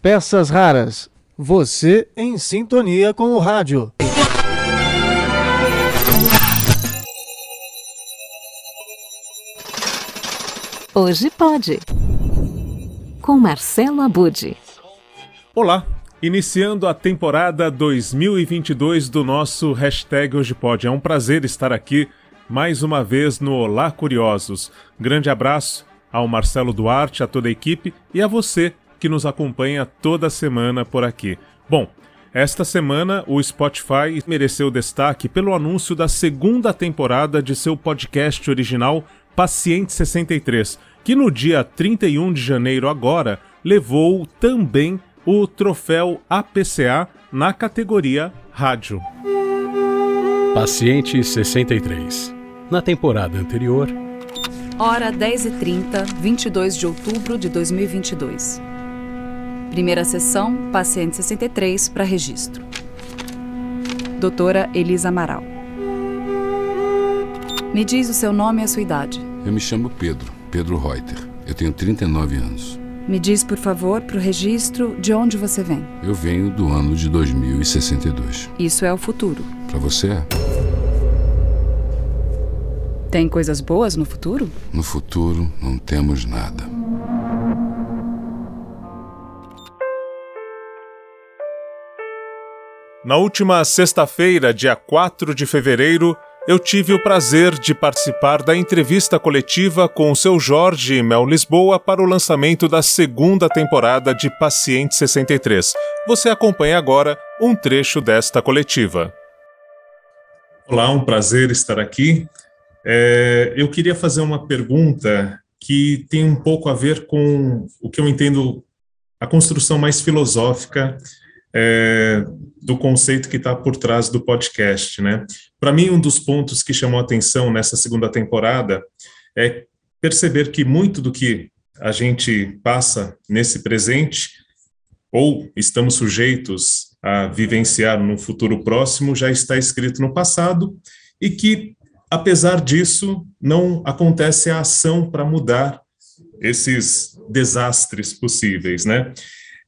Peças raras. Você em sintonia com o rádio. Hoje pode. Com Marcelo Abude. Olá, iniciando a temporada 2022 do nosso hashtag Hoje Pode. É um prazer estar aqui mais uma vez no Olá Curiosos. Grande abraço ao Marcelo Duarte, a toda a equipe e a você que nos acompanha toda semana por aqui. Bom, esta semana o Spotify mereceu destaque pelo anúncio da segunda temporada de seu podcast original Paciente 63, que no dia 31 de janeiro agora levou também o troféu APCA na categoria Rádio. Paciente 63. Na temporada anterior. Hora 10h30, 22 de outubro de 2022. Primeira sessão, paciente 63 para registro. Doutora Elisa Amaral. Me diz o seu nome e a sua idade. Eu me chamo Pedro, Pedro Reuter. Eu tenho 39 anos. Me diz, por favor, para o registro, de onde você vem. Eu venho do ano de 2062. Isso é o futuro. Para você é? Tem coisas boas no futuro? No futuro, não temos nada. Na última sexta-feira, dia 4 de fevereiro, eu tive o prazer de participar da entrevista coletiva com o seu Jorge Mel Lisboa para o lançamento da segunda temporada de Paciente 63. Você acompanha agora um trecho desta coletiva. Olá, um prazer estar aqui. É, eu queria fazer uma pergunta que tem um pouco a ver com o que eu entendo a construção mais filosófica é, do conceito que está por trás do podcast, né? Para mim, um dos pontos que chamou atenção nessa segunda temporada é perceber que muito do que a gente passa nesse presente ou estamos sujeitos a vivenciar no futuro próximo já está escrito no passado e que, apesar disso, não acontece a ação para mudar esses desastres possíveis, né?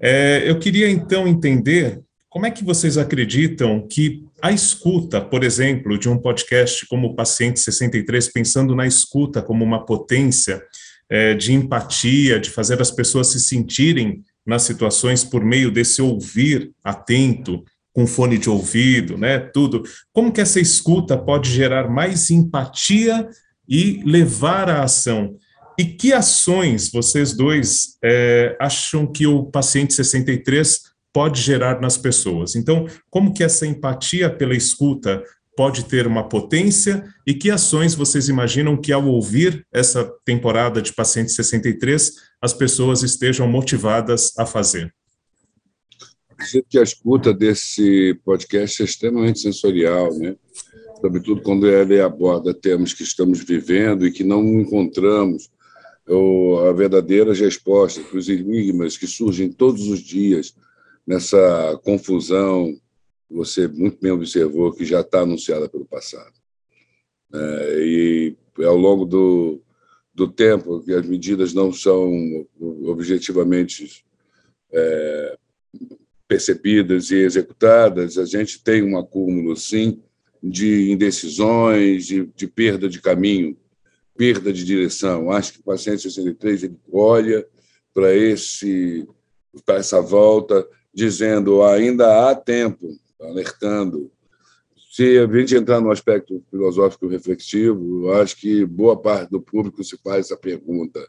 É, eu queria então entender como é que vocês acreditam que a escuta, por exemplo, de um podcast como o Paciente 63, pensando na escuta como uma potência é, de empatia, de fazer as pessoas se sentirem nas situações por meio desse ouvir atento, com fone de ouvido, né, tudo. Como que essa escuta pode gerar mais empatia e levar à ação? E que ações vocês dois é, acham que o paciente 63 pode gerar nas pessoas. Então, como que essa empatia pela escuta pode ter uma potência e que ações vocês imaginam que ao ouvir essa temporada de Paciente 63 as pessoas estejam motivadas a fazer? Acredito que a escuta desse podcast é extremamente sensorial, né? Sobretudo quando ele aborda temas que estamos vivendo e que não encontramos a verdadeiras respostas para os enigmas que surgem todos os dias nessa confusão você muito bem observou que já está anunciada pelo passado. É, e ao longo do, do tempo que as medidas não são objetivamente é, percebidas e executadas, a gente tem um acúmulo, sim, de indecisões, de, de perda de caminho, perda de direção. Acho que o paciente 63 ele olha para esse essa volta dizendo ainda há tempo, alertando. Se a gente entrar no aspecto filosófico reflexivo, acho que boa parte do público se faz essa pergunta: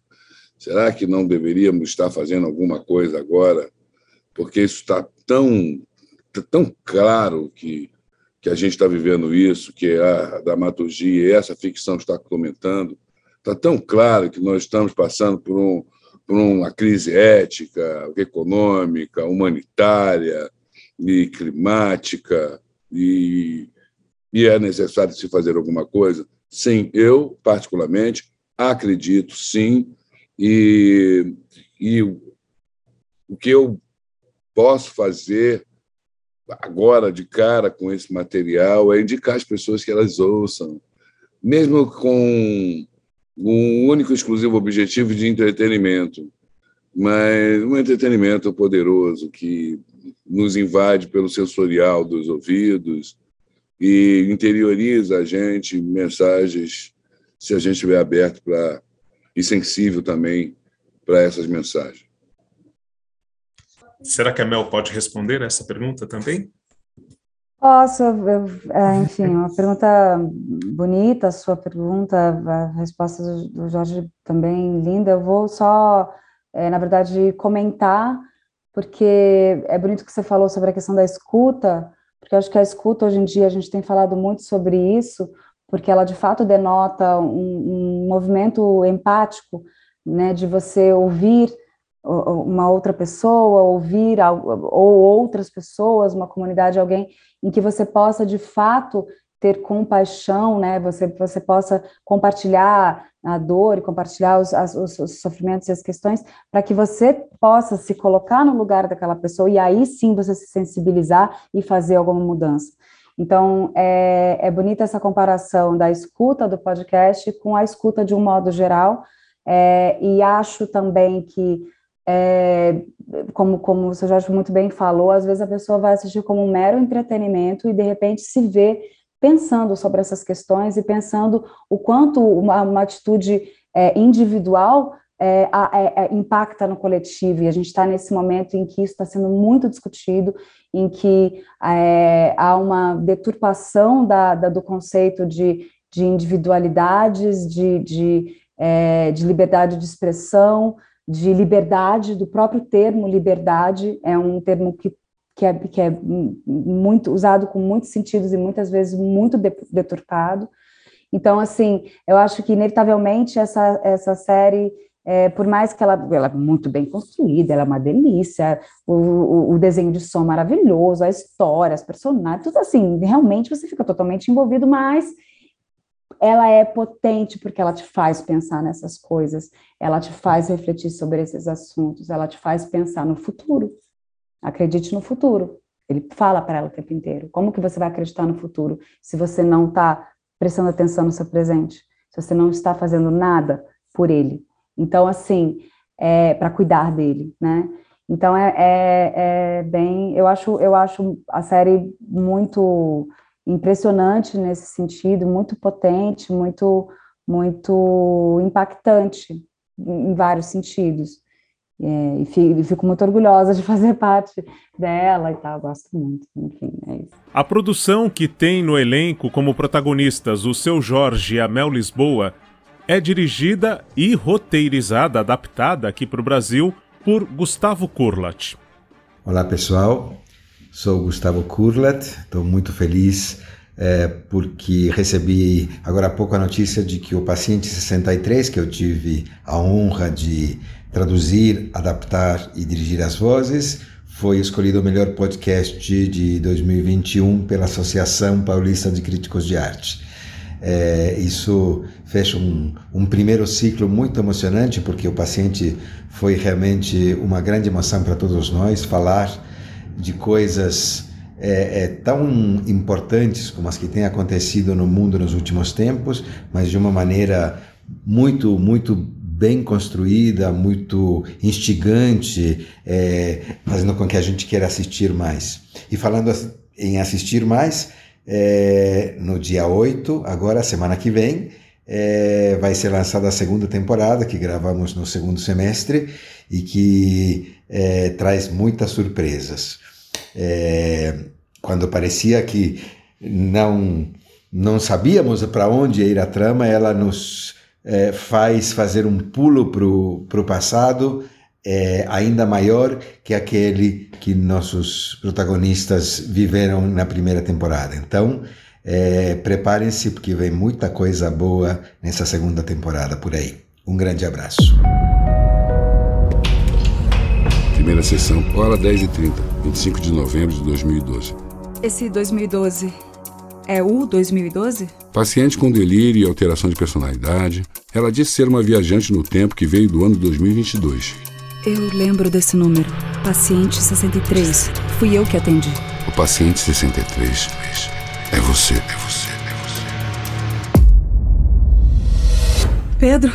será que não deveríamos estar fazendo alguma coisa agora? Porque isso está tão, tão claro que, que a gente está vivendo isso, que a dramaturgia e essa ficção está comentando. Está tão claro que nós estamos passando por um, por uma crise ética, econômica, humanitária e climática, e, e é necessário se fazer alguma coisa? Sim, eu, particularmente, acredito, sim, e, e o que eu posso fazer agora, de cara, com esse material, é indicar as pessoas que elas ouçam, mesmo com um único exclusivo objetivo de entretenimento. mas um entretenimento poderoso que nos invade pelo sensorial dos ouvidos e interioriza a gente mensagens se a gente estiver aberto para e sensível também para essas mensagens. Será que a Mel pode responder essa pergunta também? Posso, eu, é, enfim, uma pergunta bonita, a sua pergunta, a resposta do, Jorge também linda. Eu vou só, é, na verdade, comentar, porque é bonito que você falou sobre a questão da escuta, porque eu acho que a escuta, hoje em dia, a gente tem falado muito sobre isso, porque ela de fato denota um, um movimento empático, né, de você ouvir uma outra pessoa, ouvir ou outras pessoas, uma comunidade, alguém em que você possa de fato ter compaixão, né? Você você possa compartilhar a dor e compartilhar os, as, os, os sofrimentos e as questões, para que você possa se colocar no lugar daquela pessoa e aí sim você se sensibilizar e fazer alguma mudança. Então, é, é bonita essa comparação da escuta do podcast com a escuta de um modo geral, é, e acho também que é, como, como o seu Jorge muito bem falou, às vezes a pessoa vai assistir como um mero entretenimento e de repente se vê pensando sobre essas questões e pensando o quanto uma, uma atitude é, individual é, é, é impacta no coletivo, e a gente está nesse momento em que isso está sendo muito discutido, em que é, há uma deturpação da, da, do conceito de, de individualidades, de, de, é, de liberdade de expressão, de liberdade, do próprio termo liberdade, é um termo que, que, é, que é muito usado com muitos sentidos e muitas vezes muito deturpado. Então, assim, eu acho que inevitavelmente essa, essa série, é, por mais que ela, ela é muito bem construída, ela é uma delícia, o, o, o desenho de som maravilhoso, a história, as personagens, tudo assim, realmente você fica totalmente envolvido, mas ela é potente porque ela te faz pensar nessas coisas, ela te faz refletir sobre esses assuntos, ela te faz pensar no futuro. Acredite no futuro. Ele fala para ela o tempo inteiro. Como que você vai acreditar no futuro se você não está prestando atenção no seu presente? Se você não está fazendo nada por ele? Então, assim, é para cuidar dele, né? Então é, é, é, bem, eu acho, eu acho a série muito impressionante nesse sentido, muito potente, muito muito impactante em vários sentidos. É, e fico muito orgulhosa de fazer parte dela e tal, gosto muito, enfim, é isso. A produção que tem no elenco como protagonistas o seu Jorge e a Mel Lisboa é dirigida e roteirizada, adaptada aqui para o Brasil, por Gustavo Kurlat. Olá pessoal, Sou Gustavo Kurlat, estou muito feliz é, porque recebi agora há pouco a notícia de que o Paciente 63, que eu tive a honra de traduzir, adaptar e dirigir as vozes, foi escolhido o melhor podcast de 2021 pela Associação Paulista de Críticos de Arte. É, isso fecha um, um, primeiro ciclo muito emocionante, porque o paciente foi realmente uma grande emoção para todos nós falar de coisas é, é, tão importantes como as que têm acontecido no mundo nos últimos tempos, mas de uma maneira muito, muito bem construída, muito instigante, é, fazendo com que a gente queira assistir mais. E falando em assistir mais, é, no dia 8, agora, semana que vem, é, vai ser lançada a segunda temporada, que gravamos no segundo semestre, e que é, traz muitas surpresas é, quando parecia que não não sabíamos para onde ir a trama, ela nos é, faz fazer um pulo para o passado é, ainda maior que aquele que nossos protagonistas viveram na primeira temporada. Então, é, preparem-se porque vem muita coisa boa nessa segunda temporada por aí. Um grande abraço. Primeira sessão, hora 10h30, 25 de novembro de 2012. Esse 2012 é o 2012? Paciente com delírio e alteração de personalidade. Ela disse ser uma viajante no tempo que veio do ano 2022. Eu lembro desse número. Paciente 63. Fui eu que atendi. O paciente 63 é você. É você. É você. Pedro.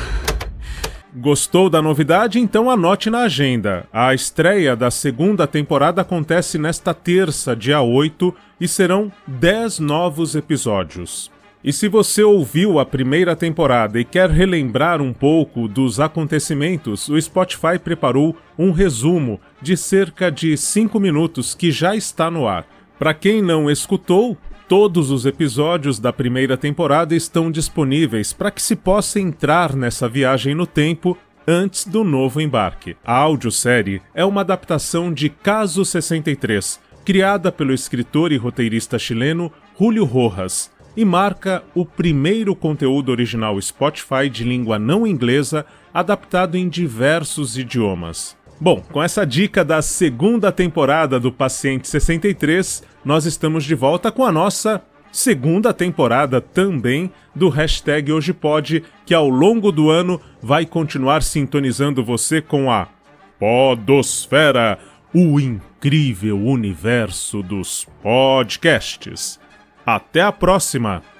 Gostou da novidade? Então anote na agenda. A estreia da segunda temporada acontece nesta terça, dia 8, e serão 10 novos episódios. E se você ouviu a primeira temporada e quer relembrar um pouco dos acontecimentos, o Spotify preparou um resumo de cerca de 5 minutos que já está no ar. Para quem não escutou, todos os episódios da primeira temporada estão disponíveis para que se possa entrar nessa viagem no tempo antes do novo embarque. A audiosérie é uma adaptação de Caso 63, criada pelo escritor e roteirista chileno Julio Rojas e marca o primeiro conteúdo original Spotify de língua não inglesa adaptado em diversos idiomas. Bom, com essa dica da segunda temporada do Paciente 63, nós estamos de volta com a nossa segunda temporada também do hashtag Hoje Pode, que ao longo do ano vai continuar sintonizando você com a Podosfera, o incrível universo dos podcasts. Até a próxima!